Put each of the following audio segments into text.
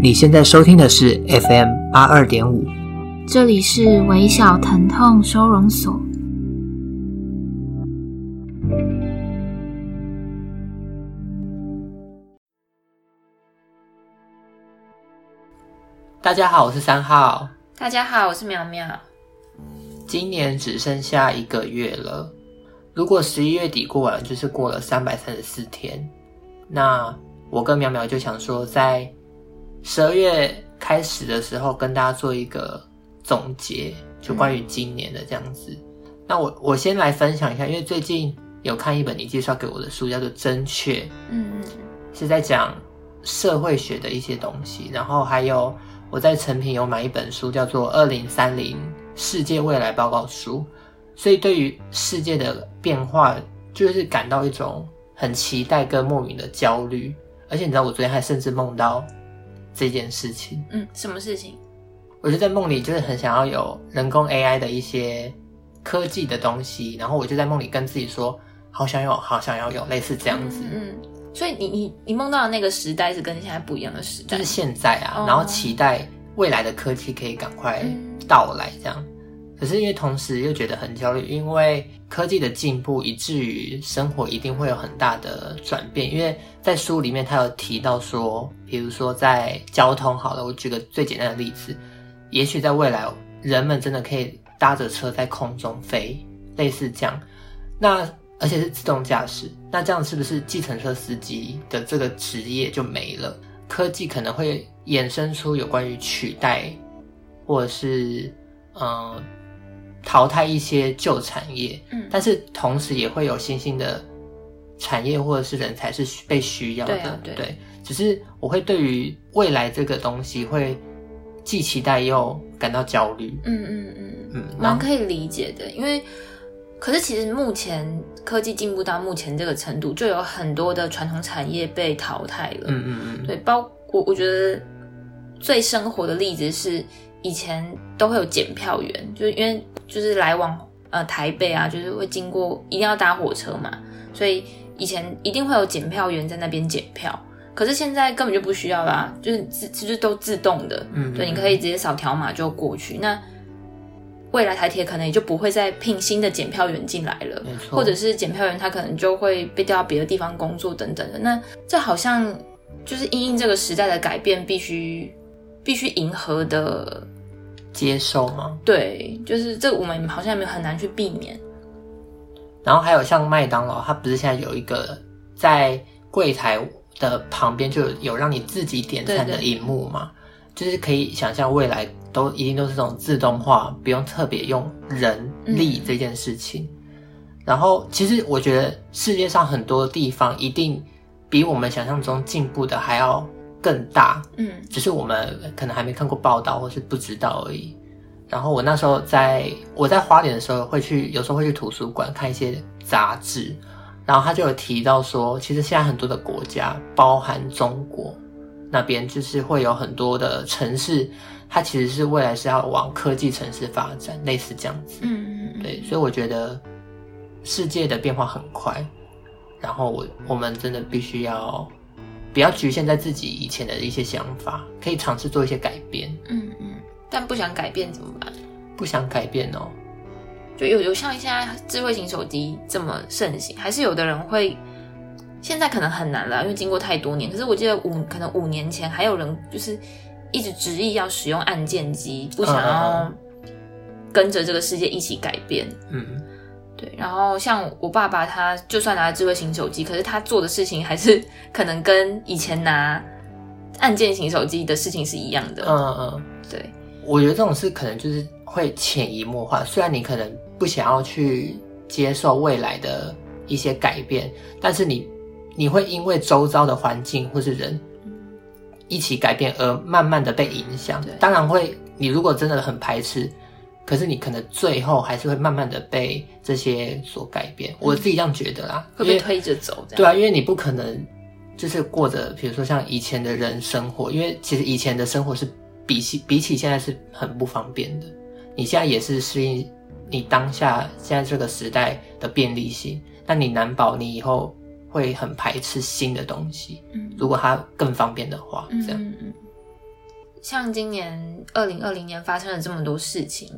你现在收听的是 FM 八二点五，这里是微小疼痛收容所。大家好，我是三号。大家好，我是苗苗。今年只剩下一个月了，如果十一月底过完，就是过了三百三十四天。那我跟苗苗就想说，在十二月开始的时候，跟大家做一个总结，就关于今年的这样子。嗯、那我我先来分享一下，因为最近有看一本你介绍给我的书，叫做《真确》，嗯嗯，是在讲社会学的一些东西。然后还有我在成品有买一本书，叫做《二零三零世界未来报告书》。所以对于世界的变化，就是感到一种很期待跟莫名的焦虑。而且你知道，我昨天还甚至梦到。这件事情，嗯，什么事情？我就在梦里，就是很想要有人工 AI 的一些科技的东西，然后我就在梦里跟自己说，好想有，好想要有，类似这样子。嗯，嗯，所以你你你梦到的那个时代是跟现在不一样的时代，就是现在啊，哦、然后期待未来的科技可以赶快到来，这样。可是因为同时又觉得很焦虑，因为科技的进步以至于生活一定会有很大的转变。因为在书里面他有提到说，比如说在交通好了，我举个最简单的例子，也许在未来人们真的可以搭着车在空中飞，类似这样。那而且是自动驾驶，那这样是不是计程车司机的这个职业就没了？科技可能会衍生出有关于取代，或者是嗯。淘汰一些旧产业，嗯，但是同时也会有新兴的产业或者是人才是被需要的，对啊，对，对。只是我会对于未来这个东西会既期待又感到焦虑，嗯嗯嗯嗯，蛮可以理解的。因为，可是其实目前科技进步到目前这个程度，就有很多的传统产业被淘汰了，嗯嗯嗯，对。包我我觉得最生活的例子是。以前都会有检票员，就是因为就是来往呃台北啊，就是会经过一定要搭火车嘛，所以以前一定会有检票员在那边检票。可是现在根本就不需要啦，就是自其实都自动的，嗯，对，你可以直接扫条码就过去。那未来台铁可能也就不会再聘新的检票员进来了，或者是检票员他可能就会被调到别的地方工作等等的。那这好像就是因应这个时代的改变，必须必须迎合的。接受吗？对，就是这，我们好像也没有很难去避免。然后还有像麦当劳，它不是现在有一个在柜台的旁边就有让你自己点餐的荧幕嘛？就是可以想象未来都一定都是这种自动化，不用特别用人力这件事情。嗯、然后其实我觉得世界上很多地方一定比我们想象中进步的还要。更大，嗯，只是我们可能还没看过报道，或是不知道而已。然后我那时候在我在花莲的时候，会去有时候会去图书馆看一些杂志，然后他就有提到说，其实现在很多的国家，包含中国那边，就是会有很多的城市，它其实是未来是要往科技城市发展，类似这样子。嗯对，所以我觉得世界的变化很快，然后我我们真的必须要。不要局限在自己以前的一些想法，可以尝试做一些改变。嗯嗯，但不想改变怎么办？不想改变哦，就有有像现在智慧型手机这么盛行，还是有的人会现在可能很难了，因为经过太多年。可是我记得五可能五年前还有人就是一直执意要使用按键机，不想要跟着这个世界一起改变。嗯。对，然后像我爸爸，他就算拿了智慧型手机，可是他做的事情还是 可能跟以前拿按键型手机的事情是一样的。嗯嗯，对，我觉得这种事可能就是会潜移默化。虽然你可能不想要去接受未来的一些改变，但是你你会因为周遭的环境或是人一起改变而慢慢的被影响。对当然会，你如果真的很排斥。可是你可能最后还是会慢慢的被这些所改变，嗯、我自己这样觉得啦，会被推着走。对啊，因为你不可能就是过着，比如说像以前的人生活，因为其实以前的生活是比起比起现在是很不方便的。你现在也是适应你当下现在这个时代的便利性，那你难保你以后会很排斥新的东西。嗯，如果它更方便的话，这样。嗯嗯。像今年二零二零年发生了这么多事情，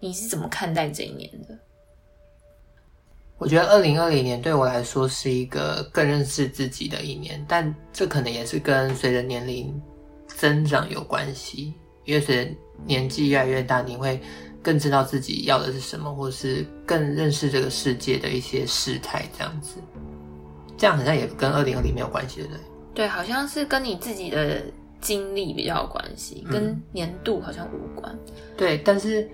你是怎么看待这一年的？我觉得二零二零年对我来说是一个更认识自己的一年，但这可能也是跟随着年龄增长有关系。因为随着年纪越来越大，你会更知道自己要的是什么，或是更认识这个世界的一些事态，这样子。这样好像也跟二零二零没有关系，对不对？对，好像是跟你自己的经历比较有关系，跟年度好像无关。嗯、对，但是。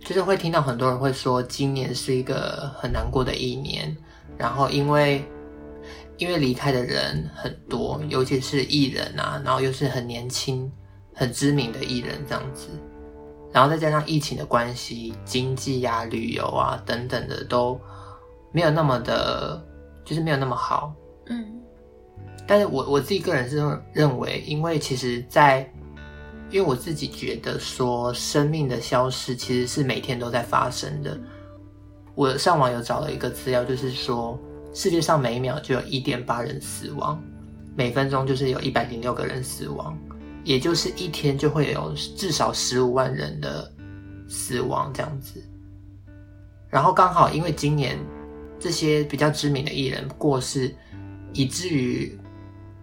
就是会听到很多人会说，今年是一个很难过的一年，然后因为因为离开的人很多，尤其是艺人啊，然后又是很年轻、很知名的艺人这样子，然后再加上疫情的关系，经济啊、旅游啊等等的都没有那么的，就是没有那么好。嗯，但是我我自己个人是认为，因为其实，在因为我自己觉得说，生命的消失其实是每天都在发生的。我上网有找了一个资料，就是说世界上每一秒就有一点八人死亡，每分钟就是有一百零六个人死亡，也就是一天就会有至少十五万人的死亡这样子。然后刚好因为今年这些比较知名的艺人过世，以至于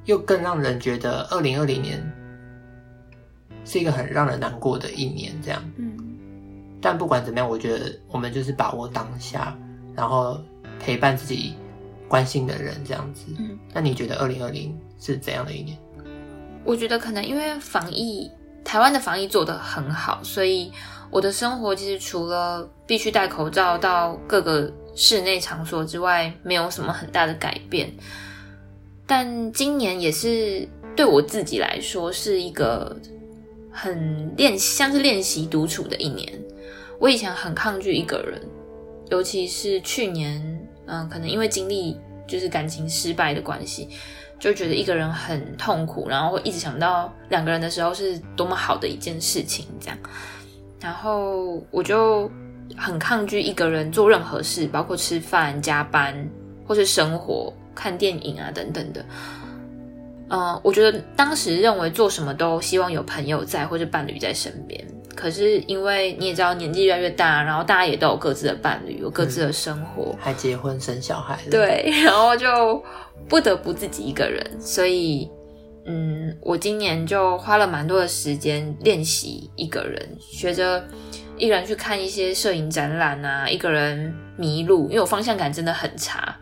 又更让人觉得二零二零年。是一个很让人难过的一年，这样。嗯。但不管怎么样，我觉得我们就是把握当下，然后陪伴自己关心的人，这样子。嗯。那你觉得二零二零是怎样的一年？我觉得可能因为防疫，台湾的防疫做得很好，所以我的生活其实除了必须戴口罩到各个室内场所之外，没有什么很大的改变。但今年也是对我自己来说是一个。很练，像是练习独处的一年。我以前很抗拒一个人，尤其是去年，嗯，可能因为经历就是感情失败的关系，就觉得一个人很痛苦，然后会一直想到两个人的时候是多么好的一件事情，这样。然后我就很抗拒一个人做任何事，包括吃饭、加班或是生活、看电影啊等等的。嗯，我觉得当时认为做什么都希望有朋友在或者伴侣在身边，可是因为你也知道年纪越来越大，然后大家也都有各自的伴侣，有各自的生活，还结婚生小孩，对，然后就不得不自己一个人，所以嗯，我今年就花了蛮多的时间练习一个人，学着一个人去看一些摄影展览啊，一个人迷路，因为我方向感真的很差。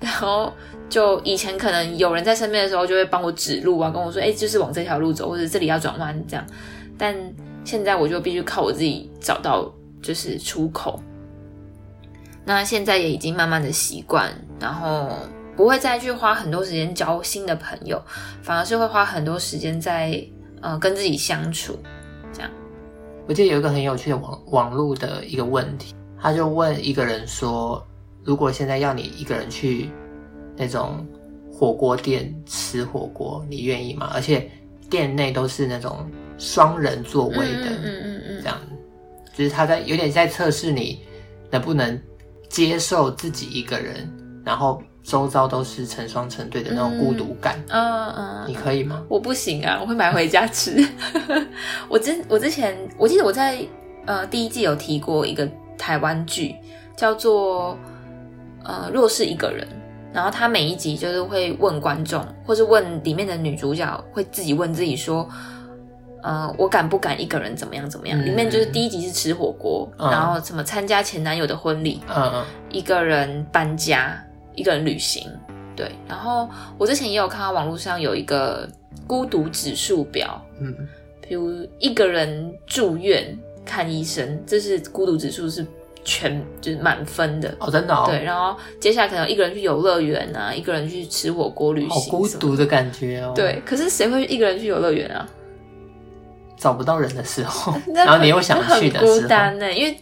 然后就以前可能有人在身边的时候，就会帮我指路啊，跟我说：“哎，就是往这条路走，或者这里要转弯这样。”但现在我就必须靠我自己找到就是出口。那现在也已经慢慢的习惯，然后不会再去花很多时间交新的朋友，反而是会花很多时间在呃跟自己相处。这样，我记得有一个很有趣的网网络的一个问题，他就问一个人说。如果现在要你一个人去那种火锅店吃火锅，你愿意吗？而且店内都是那种双人座位的，嗯嗯嗯嗯，这样，就是他在有点在测试你能不能接受自己一个人，然后周遭都是成双成对的那种孤独感。嗯嗯，你可以吗？我不行啊，我会买回家吃。我之我之前我记得我在呃第一季有提过一个台湾剧，叫做。呃，若是一个人，然后他每一集就是会问观众，或是问里面的女主角，会自己问自己说，呃，我敢不敢一个人怎么样怎么样？嗯、里面就是第一集是吃火锅，嗯、然后什么参加前男友的婚礼，嗯嗯，一个人搬家，一个人旅行，对。然后我之前也有看到网络上有一个孤独指数表，嗯，比如一个人住院看医生，这是孤独指数是。全就是满分的哦，真的哦。对，然后接下来可能一个人去游乐园啊，一个人去吃火锅旅行，好孤独的感觉哦。对，可是谁会一个人去游乐园啊？找不到人的时候，然后你又想去的时候，很孤单呢，因为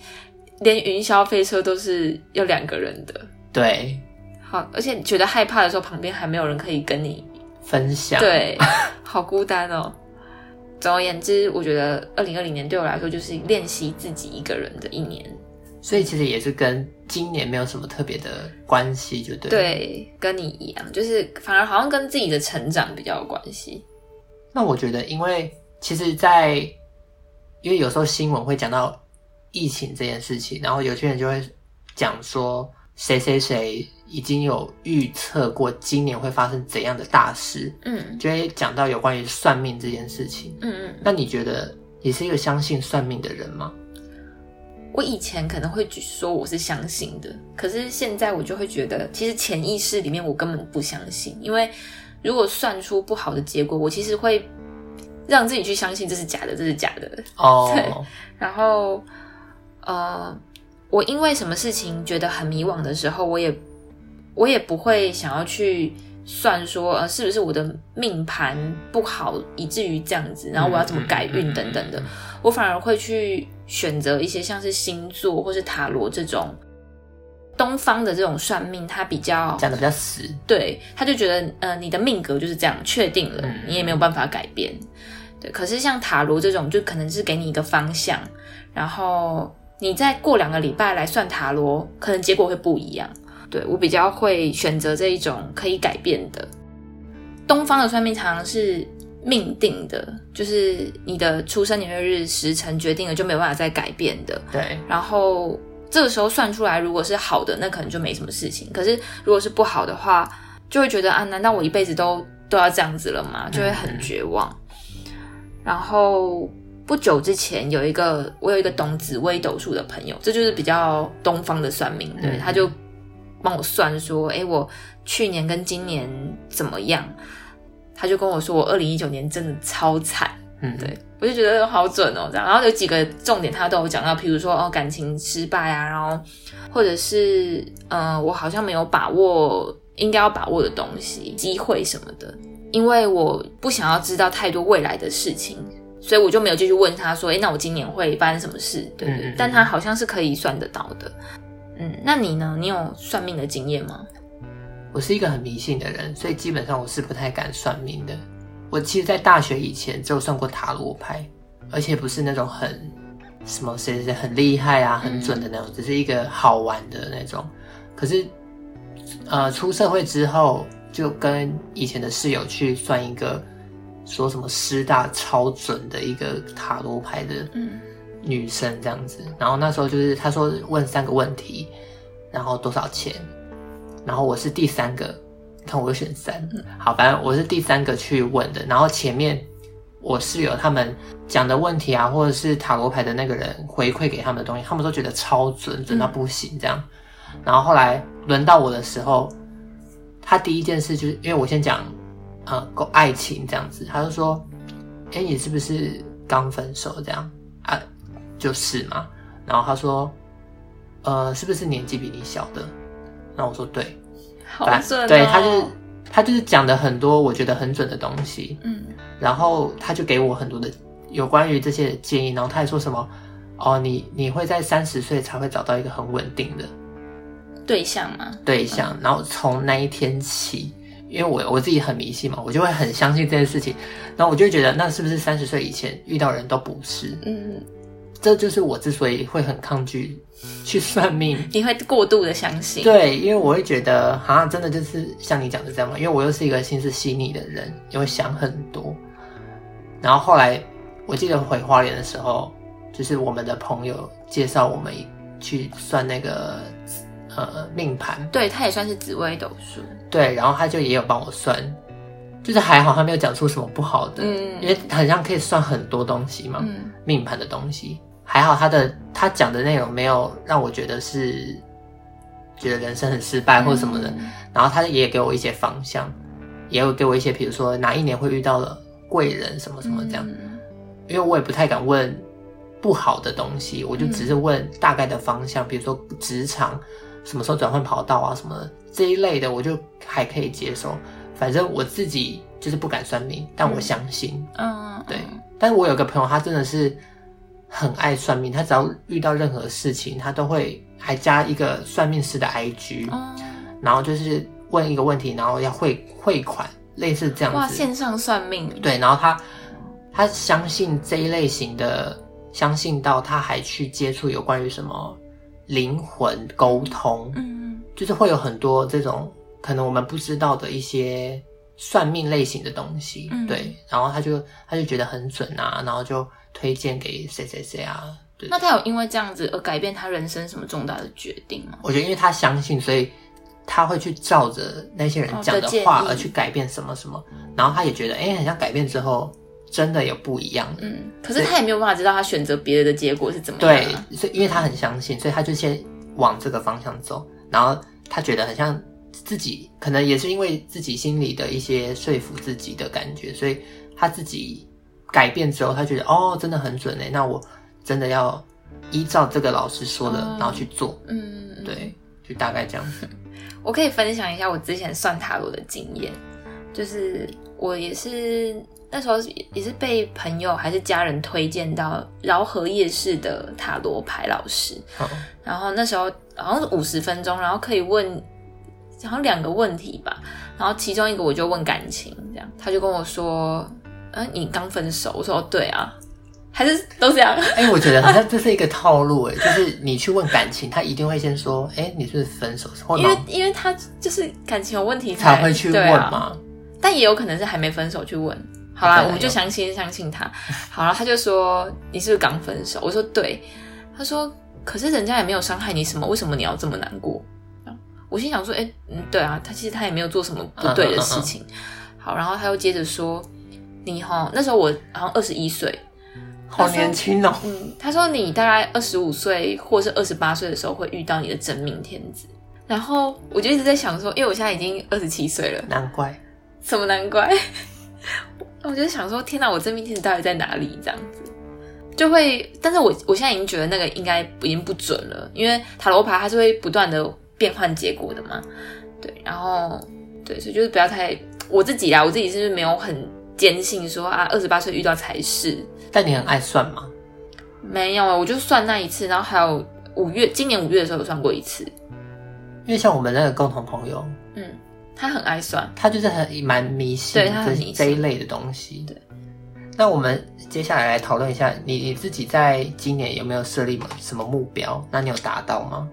连云霄飞车都是要两个人的。对，好，而且你觉得害怕的时候，旁边还没有人可以跟你分享。对，好孤单哦。总而言之，我觉得二零二零年对我来说就是练习自己一个人的一年。所以其实也是跟今年没有什么特别的关系，就对。对，跟你一样，就是反而好像跟自己的成长比较有关系。那我觉得，因为其实在，在因为有时候新闻会讲到疫情这件事情，然后有些人就会讲说，谁谁谁已经有预测过今年会发生怎样的大事，嗯，就会讲到有关于算命这件事情，嗯嗯。那你觉得你是一个相信算命的人吗？我以前可能会说我是相信的，可是现在我就会觉得，其实潜意识里面我根本不相信，因为如果算出不好的结果，我其实会让自己去相信这是假的，这是假的。哦，对。然后，呃，我因为什么事情觉得很迷惘的时候，我也我也不会想要去算说，呃，是不是我的命盘不好，以至于这样子，然后我要怎么改运等等的，我反而会去。选择一些像是星座或是塔罗这种东方的这种算命，他比较讲的比较死，对，他就觉得呃你的命格就是这样确定了，你也没有办法改变。对，可是像塔罗这种，就可能是给你一个方向，然后你再过两个礼拜来算塔罗，可能结果会不一样。对，我比较会选择这一种可以改变的。东方的算命常常是。命定的，就是你的出生年月日时辰决定了，就没有办法再改变的。对。然后这个时候算出来，如果是好的，那可能就没什么事情。可是如果是不好的话，就会觉得啊，难道我一辈子都都要这样子了吗？就会很绝望。嗯。然后不久之前有一个，我有一个懂紫微斗数的朋友，这就是比较东方的算命，对，他就帮我算说，诶，我去年跟今年怎么样？他就跟我说，我二零一九年真的超惨，嗯，对，我就觉得好准哦，这样。然后有几个重点他都有讲到，比如说哦，感情失败啊，然后或者是嗯、呃，我好像没有把握应该要把握的东西、机会什么的，因为我不想要知道太多未来的事情，所以我就没有继续问他说，诶，那我今年会发生什么事？对对，嗯嗯，但他好像是可以算得到的，嗯，那你呢？你有算命的经验吗？我是一个很迷信的人，所以基本上我是不太敢算命的。我其实，在大学以前只有算过塔罗牌，而且不是那种很什么谁谁很厉害啊、很准的那种，只是一个好玩的那种。可是，呃，出社会之后，就跟以前的室友去算一个，说什么师大超准的一个塔罗牌的女生这样子。然后那时候就是他说问三个问题，然后多少钱？然后我是第三个，看我又选三，好，反正我是第三个去问的。然后前面我室友他们讲的问题啊，或者是塔罗牌的那个人回馈给他们的东西，他们都觉得超准，准到不行这样。然后后来轮到我的时候，他第一件事就是因为我先讲，呃，够爱情这样子，他就说，哎，你是不是刚分手这样啊？就是嘛。然后他说，呃，是不是年纪比你小的？那我说对，好准哦。对，他就是他就是讲的很多我觉得很准的东西，嗯，然后他就给我很多的有关于这些建议，然后他还说什么哦，你你会在三十岁才会找到一个很稳定的对象吗？对象，然后从那一天起，因为我我自己很迷信嘛，我就会很相信这件事情，然后我就会觉得那是不是三十岁以前遇到人都不是？嗯。这就是我之所以会很抗拒去算命，你会过度的相信。对，因为我会觉得好像真的就是像你讲的这样嘛，因为我又是一个心思细腻的人，也会想很多。然后后来我记得回花莲的时候，就是我们的朋友介绍我们去算那个呃命盘，对，他也算是紫微斗数，对，然后他就也有帮我算，就是还好他没有讲出什么不好的，嗯，因为好像可以算很多东西嘛，嗯，命盘的东西。还好他的他讲的内容没有让我觉得是觉得人生很失败或什么的，嗯、然后他也给我一些方向，也有给我一些，比如说哪一年会遇到了贵人什么什么这样，嗯、因为我也不太敢问不好的东西，我就只是问大概的方向，嗯、比如说职场什么时候转换跑道啊什么的这一类的，我就还可以接受。反正我自己就是不敢算命，但我相信，嗯，对。但是我有个朋友，他真的是。很爱算命，他只要遇到任何事情，他都会还加一个算命师的 IG，、嗯、然后就是问一个问题，然后要汇汇款，类似这样子。哇，线上算命。对，然后他他相信这一类型的，相信到他还去接触有关于什么灵魂沟通，嗯，就是会有很多这种可能我们不知道的一些算命类型的东西，嗯、对，然后他就他就觉得很准啊，然后就推荐给谁谁谁啊，对。那他有因为这样子而改变他人生什么重大的决定吗？我觉得因为他相信，所以他会去照着那些人讲的话而去改变什么什么，然后他也觉得哎，好像改变之后。真的有不一样的，嗯，可是他也没有办法知道他选择别的的结果是怎么样。对，所以因为他很相信，所以他就先往这个方向走，然后他觉得很像自己，可能也是因为自己心里的一些说服自己的感觉，所以他自己改变之后，他觉得哦，真的很准诶，那我真的要依照这个老师说的，然后去做，嗯，对，就大概这样子。我可以分享一下我之前算塔罗的经验，就是我也是。那时候也是被朋友还是家人推荐到饶河夜市的塔罗牌老师，哦、然后那时候好像是五十分钟，然后可以问好像两个问题吧，然后其中一个我就问感情，这样他就跟我说：“嗯、呃，你刚分手？”我说：“对啊，还是都这样。”哎、欸，我觉得好像这是一个套路，哎，就是你去问感情，他一定会先说：“哎、欸，你是不是分手？”因为因为他就是感情有问题才，才会去问嘛、啊，但也有可能是还没分手去问。好啦，我们就相信相信他。好了，他就说，你是不是刚分手？我说对。他说，可是人家也没有伤害你什么，为什么你要这么难过？我心想说，哎、欸，嗯，对啊，他其实他也没有做什么不对的事情。好，然后他又接着说，你哈那时候我好像二十一岁，好年轻哦。嗯，他说你大概二十五岁或是二十八岁的时候会遇到你的真命天子。然后我就一直在想说，因为我现在已经二十七岁了，难怪，什么难怪？我就想说，天哪，我真命天子到底在哪里？这样子就会，但是我我现在已经觉得那个应该已经不准了，因为塔罗牌它是会不断的变换结果的嘛。对，然后对，所以就是不要太我自己啦，我自己是不是没有很坚信说啊，二十八岁遇到才是。但你很爱算吗？没有啊，我就算那一次，然后还有五月，今年五月的时候有算过一次。因为像我们那个共同朋友，嗯。他很爱算，他就是很蛮迷信，对，他很迷信这一类的东西。对，那我们接下来来讨论一下，你你自己在今年有没有设立什么目标？那你有达到吗？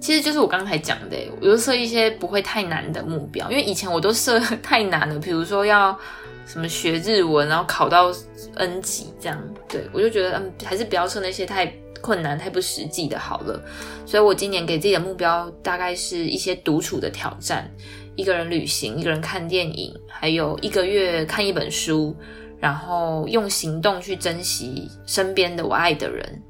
其实就是我刚才讲的，我就设一些不会太难的目标，因为以前我都设太难了，比如说要什么学日文，然后考到 N 级这样。对，我就觉得嗯，还是不要设那些太。困难太不实际的好了，所以我今年给自己的目标大概是一些独处的挑战，一个人旅行，一个人看电影，还有一个月看一本书，然后用行动去珍惜身边的我爱的人，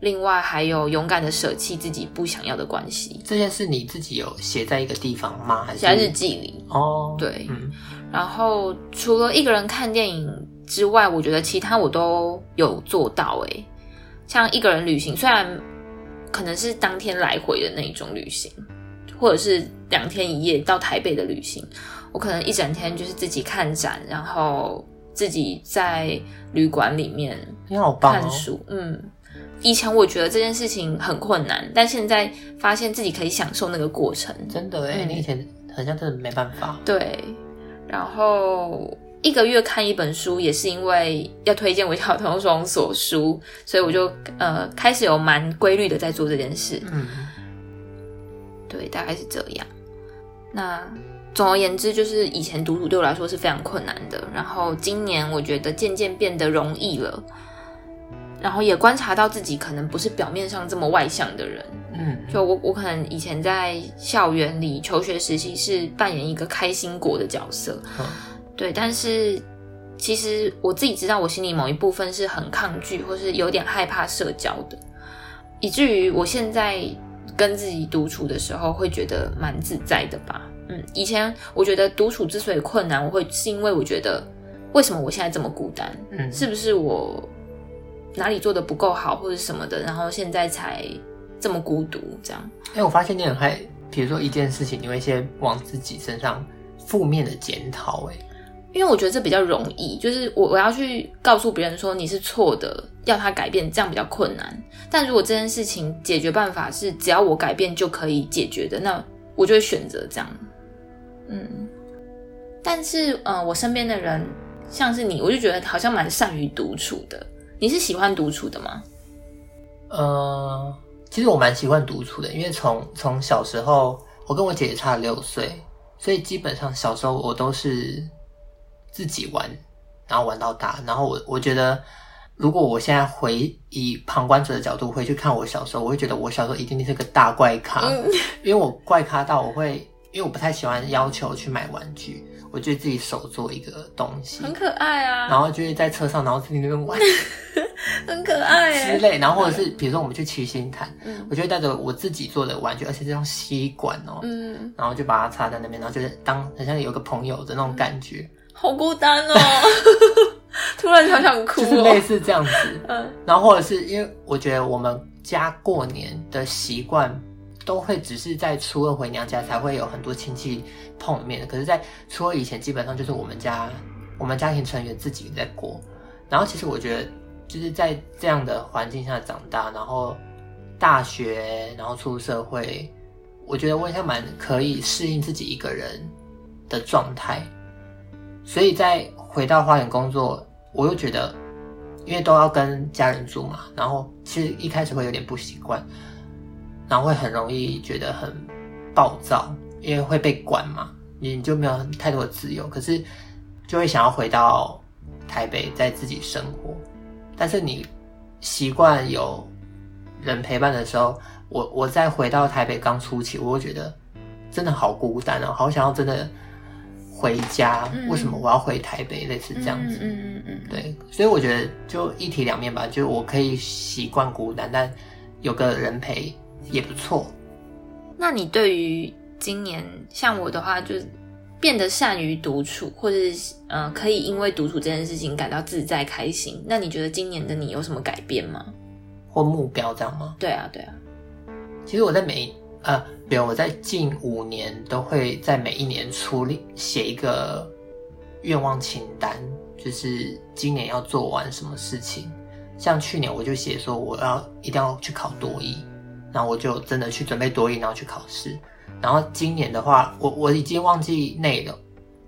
另外还有勇敢的舍弃自己不想要的关系。这件事你自己有写在一个地方吗？还是写在日记里？哦，对，嗯，然后除了一个人看电影之外，我觉得其他我都有做到诶。像一个人旅行，虽然可能是当天来回的那一种旅行，或者是两天一夜到台北的旅行，我可能一整天就是自己看展，然后自己在旅馆里面看书。哦、嗯，以前我觉得这件事情很困难，但现在发现自己可以享受那个过程。真的哎，嗯、你以前好像真的没办法。对，然后。一个月看一本书，也是因为要推荐我小童双所书，所以我就呃开始有蛮规律的在做这件事。嗯，对，大概是这样。那总而言之，就是以前独处对我来说是非常困难的，然后今年我觉得渐渐变得容易了，然后也观察到自己可能不是表面上这么外向的人。嗯，就我我可能以前在校园里求学时期是扮演一个开心果的角色。嗯对，但是其实我自己知道，我心里某一部分是很抗拒，或是有点害怕社交的，以至于我现在跟自己独处的时候，会觉得蛮自在的吧。嗯，以前我觉得独处之所以困难，我会是因为我觉得为什么我现在这么孤单？嗯，是不是我哪里做的不够好，或者什么的，然后现在才这么孤独？这样？哎，我发现你很害，比如说一件事情，你会先往自己身上负面的检讨，哎。因为我觉得这比较容易，就是我我要去告诉别人说你是错的，要他改变，这样比较困难。但如果这件事情解决办法是只要我改变就可以解决的，那我就会选择这样。嗯，但是呃，我身边的人像是你，我就觉得好像蛮善于独处的。你是喜欢独处的吗？呃，其实我蛮习惯独处的，因为从从小时候，我跟我姐姐差六岁，所以基本上小时候我都是自己玩，然后玩到大。然后我我觉得，如果我现在回以旁观者的角度回去看我小时候，我会觉得我小时候一定是个大怪咖，嗯、因为我怪咖到我会，因为我不太喜欢要求去买玩具。我就自己手做一个东西，很可爱啊。然后就是在车上，然后自己那边玩，很可爱之类。然后或者是比如说我们去七星潭，嗯，我就会带着我自己做的玩具，而且是用吸管哦，嗯，然后就把它插在那边，然后就是当很像有个朋友的那种感觉。嗯、好孤单哦，突然想想哭、哦，就是类似这样子。嗯，然后或者是因为我觉得我们家过年的习惯。都会只是在初二回娘家才会有很多亲戚碰面，可是，在初二以前基本上就是我们家我们家庭成员自己在过。然后，其实我觉得就是在这样的环境下长大，然后大学，然后出社会，我觉得我也蛮可以适应自己一个人的状态。所以在回到花园工作，我又觉得，因为都要跟家人住嘛，然后其实一开始会有点不习惯。然后会很容易觉得很暴躁，因为会被管嘛，你就没有太多的自由。可是就会想要回到台北，在自己生活。但是你习惯有人陪伴的时候，我我再回到台北刚初期，我会觉得真的好孤单哦，好想要真的回家。为什么我要回台北？类似这样子，嗯嗯嗯嗯，对。所以我觉得就一体两面吧，就我可以习惯孤单，但有个人陪。也不错。那你对于今年像我的话，就是变得善于独处，或者是呃，可以因为独处这件事情感到自在开心。那你觉得今年的你有什么改变吗？或目标这样吗？对啊，对啊。其实我在每呃，比如我在近五年都会在每一年初写一个愿望清单，就是今年要做完什么事情。像去年我就写说我要一定要去考多益。然后我就真的去准备多一，然后去考试。然后今年的话，我我已经忘记内容，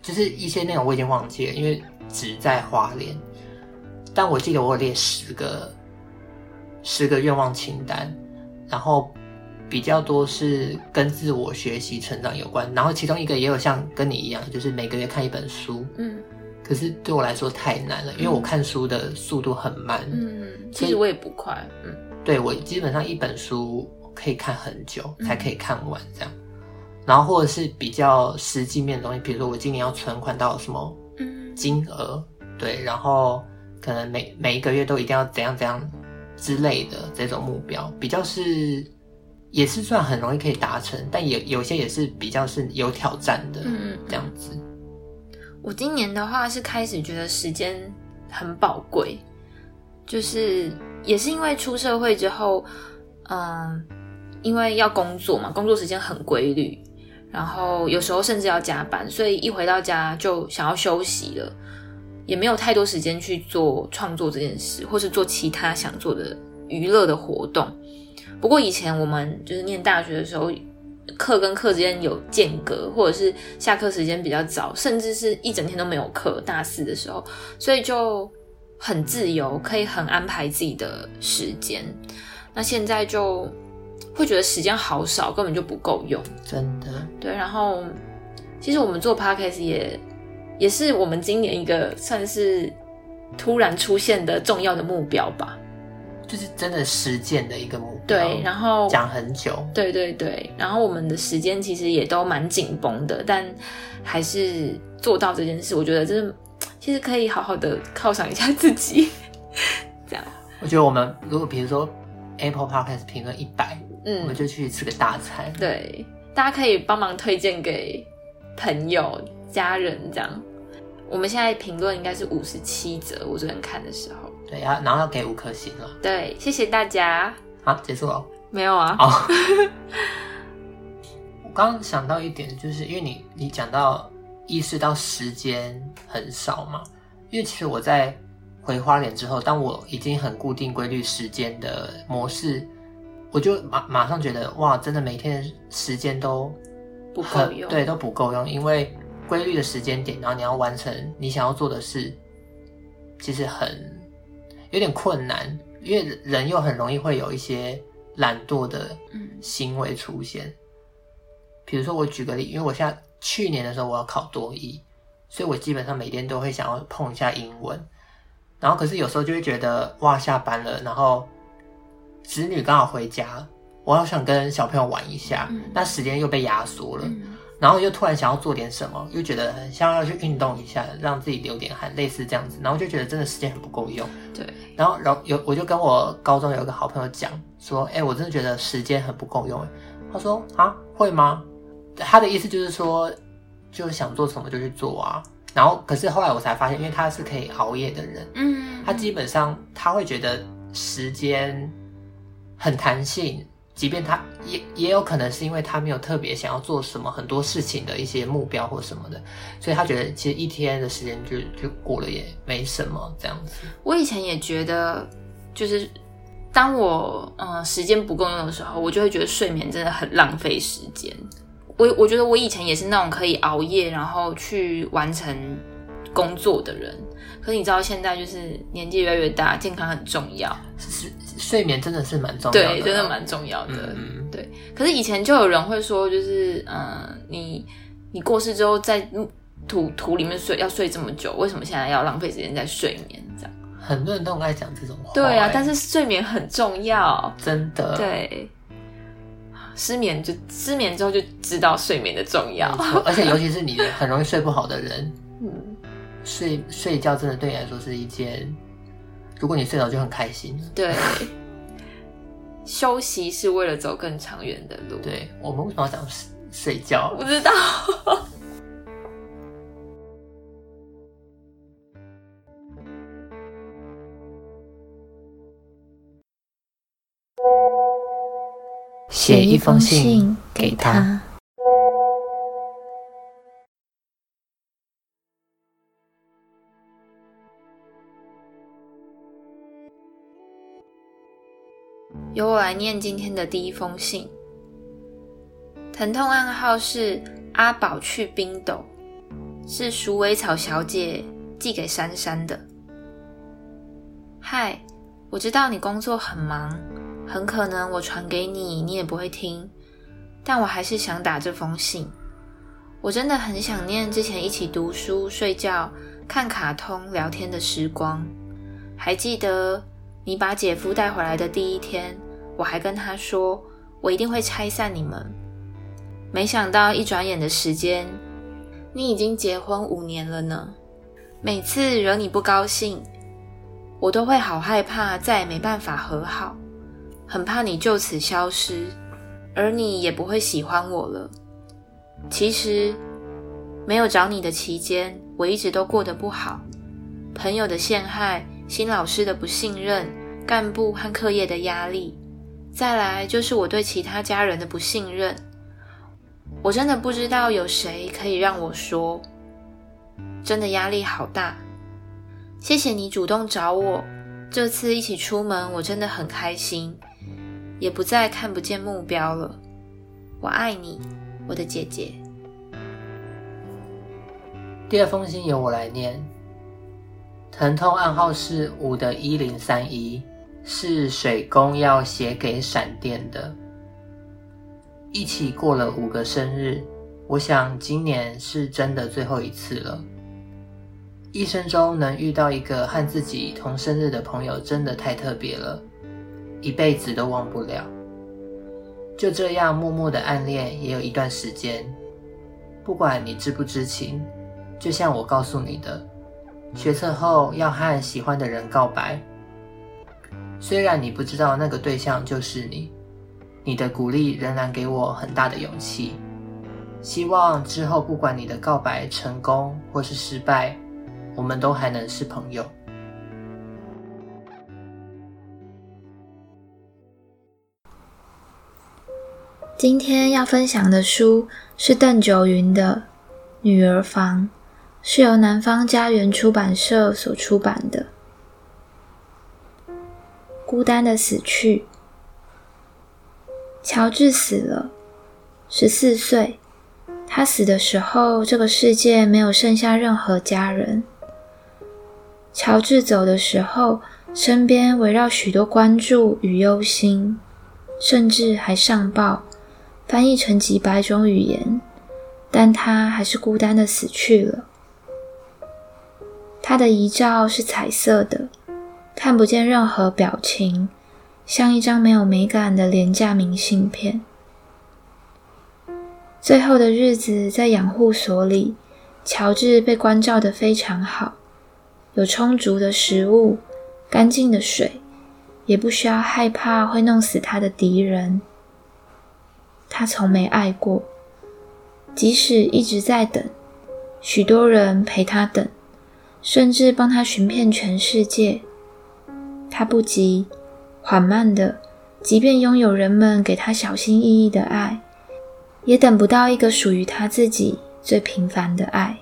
就是一些内容我已经忘记了，因为只在花莲。但我记得我有列十个十个愿望清单，然后比较多是跟自我学习成长有关。然后其中一个也有像跟你一样，就是每个月看一本书。嗯。可是对我来说太难了，因为我看书的速度很慢。嗯，其实我也不快。嗯，对，我基本上一本书。可以看很久才可以看完这样，嗯、然后或者是比较实际面的东西，比如说我今年要存款到什么金额，嗯、对，然后可能每每一个月都一定要怎样怎样之类的这种目标，比较是也是算很容易可以达成，但也有些也是比较是有挑战的，嗯，这样子。我今年的话是开始觉得时间很宝贵，就是也是因为出社会之后，嗯。因为要工作嘛，工作时间很规律，然后有时候甚至要加班，所以一回到家就想要休息了，也没有太多时间去做创作这件事，或是做其他想做的娱乐的活动。不过以前我们就是念大学的时候，课跟课之间有间隔，或者是下课时间比较早，甚至是一整天都没有课。大四的时候，所以就很自由，可以很安排自己的时间。那现在就。会觉得时间好少，根本就不够用。真的，对。然后，其实我们做 podcast 也也是我们今年一个算是突然出现的重要的目标吧。就是真的实践的一个目标。对，然后讲很久。对对对，然后我们的时间其实也都蛮紧绷的，但还是做到这件事，我觉得真的其实可以好好的犒赏一下自己。这样，我觉得我们如果比如说 Apple Podcast 评论一百。嗯，我们就去吃个大餐。对，大家可以帮忙推荐给朋友、家人这样。我们现在评论应该是五十七折，我昨天看的时候。对啊，然后要给五颗星了。对，谢谢大家。好，结束了。没有啊。哦。我刚刚想到一点，就是因为你你讲到意识到时间很少嘛，因为其实我在回花莲之后，当我已经很固定规律时间的模式。我就马马上觉得哇，真的每天时间都不够用，对，都不够用，因为规律的时间点，然后你要完成你想要做的事，其实很有点困难，因为人又很容易会有一些懒惰的行为出现。嗯、比如说，我举个例，因为我现在去年的时候我要考多一，所以我基本上每天都会想要碰一下英文。然后，可是有时候就会觉得，哇，下班了，然后子女刚好回家，我好想跟小朋友玩一下，嗯、那时间又被压缩了。嗯然后又突然想要做点什么，又觉得很像要去运动一下，让自己流点汗，类似这样子。然后就觉得真的时间很不够用。对。然后，然后有我就跟我高中有一个好朋友讲说，哎，我真的觉得时间很不够用。他说啊，会吗？他的意思就是说，就想做什么就去做啊。然后，可是后来我才发现，因为他是可以熬夜的人，嗯，他基本上他会觉得时间很弹性。即便他也也有可能是因为他没有特别想要做什么很多事情的一些目标或什么的，所以他觉得其实一天的时间就就过了也没什么这样子。我以前也觉得，就是当我嗯时间不够用的时候，我就会觉得睡眠真的很浪费时间。我我觉得我以前也是那种可以熬夜然后去完成工作的人。可是你知道现在就是年纪越来越大，健康很重要。是。睡眠真的是蛮重要的，对，真的蛮重要的。嗯，对。可是以前就有人会说，就是嗯、呃，你你过世之后在土土里面睡，要睡这么久，为什么现在要浪费时间在睡眠？这样，很多人都爱讲这种话。对啊，但是睡眠很重要，真的。对，失眠就失眠之后就知道睡眠的重要，而且尤其是你很容易睡不好的人，嗯，睡睡觉真的对你来说是一件。如果你睡着就很开心。对，休息是为了走更长远的路。对，我们为什么要讲睡睡觉？不知道。写一封信给他。由我来念今天的第一封信。疼痛暗号是阿宝去冰斗，是鼠尾草小姐寄给珊珊的。嗨，我知道你工作很忙，很可能我传给你，你也不会听，但我还是想打这封信。我真的很想念之前一起读书、睡觉、看卡通、聊天的时光，还记得。你把姐夫带回来的第一天，我还跟他说，我一定会拆散你们。没想到一转眼的时间，你已经结婚五年了呢。每次惹你不高兴，我都会好害怕，再也没办法和好，很怕你就此消失，而你也不会喜欢我了。其实，没有找你的期间，我一直都过得不好，朋友的陷害。新老师的不信任，干部和课业的压力，再来就是我对其他家人的不信任。我真的不知道有谁可以让我说，真的压力好大。谢谢你主动找我，这次一起出门，我真的很开心，也不再看不见目标了。我爱你，我的姐姐。第二封信由我来念。疼痛暗号是五的一零三一，是水工要写给闪电的。一起过了五个生日，我想今年是真的最后一次了。一生中能遇到一个和自己同生日的朋友，真的太特别了，一辈子都忘不了。就这样默默的暗恋也有一段时间，不管你知不知情，就像我告诉你的。学测后要和喜欢的人告白，虽然你不知道那个对象就是你，你的鼓励仍然给我很大的勇气。希望之后不管你的告白成功或是失败，我们都还能是朋友。今天要分享的书是邓九云的《女儿房》。是由南方家园出版社所出版的。孤单的死去，乔治死了，十四岁。他死的时候，这个世界没有剩下任何家人。乔治走的时候，身边围绕许多关注与忧心，甚至还上报，翻译成几百种语言，但他还是孤单的死去了。他的遗照是彩色的，看不见任何表情，像一张没有美感的廉价明信片。最后的日子在养护所里，乔治被关照得非常好，有充足的食物、干净的水，也不需要害怕会弄死他的敌人。他从没爱过，即使一直在等，许多人陪他等，甚至帮他寻遍全世界。他不急，缓慢的，即便拥有人们给他小心翼翼的爱。也等不到一个属于他自己最平凡的爱。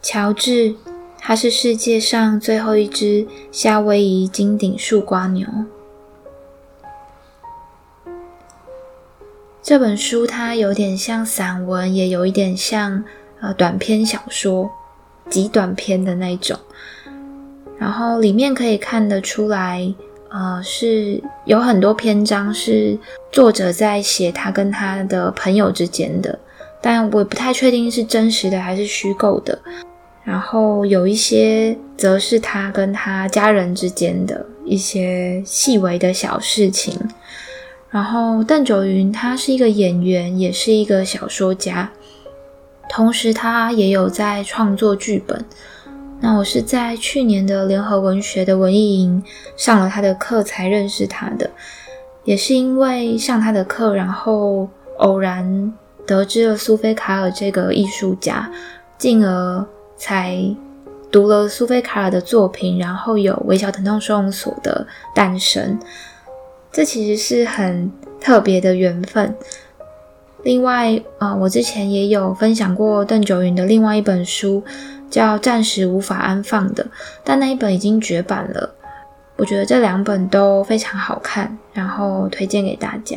乔治，他是世界上最后一只夏威夷金顶树瓜牛。这本书它有点像散文，也有一点像呃短篇小说，极短篇的那种。然后里面可以看得出来。呃，是有很多篇章是作者在写他跟他的朋友之间的，但我不太确定是真实的还是虚构的。然后有一些则是他跟他家人之间的一些细微的小事情。然后邓九云他是一个演员，也是一个小说家，同时他也有在创作剧本。那我是在去年的联合文学的文艺营上了他的课才认识他的，也是因为上他的课，然后偶然得知了苏菲卡尔这个艺术家，进而才读了苏菲卡尔的作品，然后有微小疼痛收容所的诞生，这其实是很特别的缘分。另外，啊、我之前也有分享过邓九云的另外一本书。叫暂时无法安放的，但那一本已经绝版了。我觉得这两本都非常好看，然后推荐给大家。